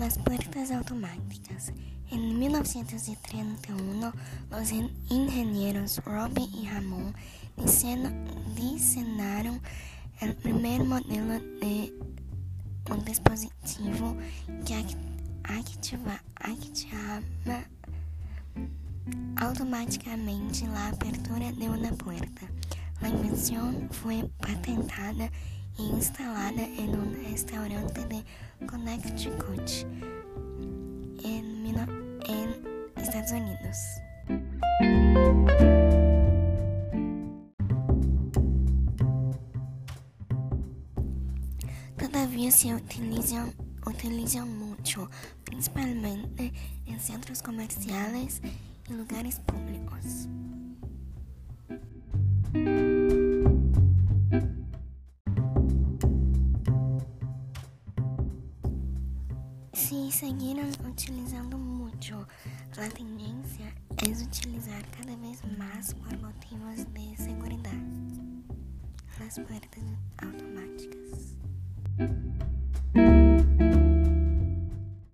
Las puertas automáticas. En 1931, los ingenieros Robbie y Ramón diseñaron el primer modelo de un dispositivo que activa, activaba automáticamente la apertura de una puerta. La invención fue patentada instalada en un restaurante de Connecticut en, Estados Unidos. Todavía se utilizan, utilizan mucho, principalmente en centros comerciales y lugares públicos. Se seguiram utilizando muito, a tendência é utilizar cada vez mais por motivos de segurança as portas automáticas.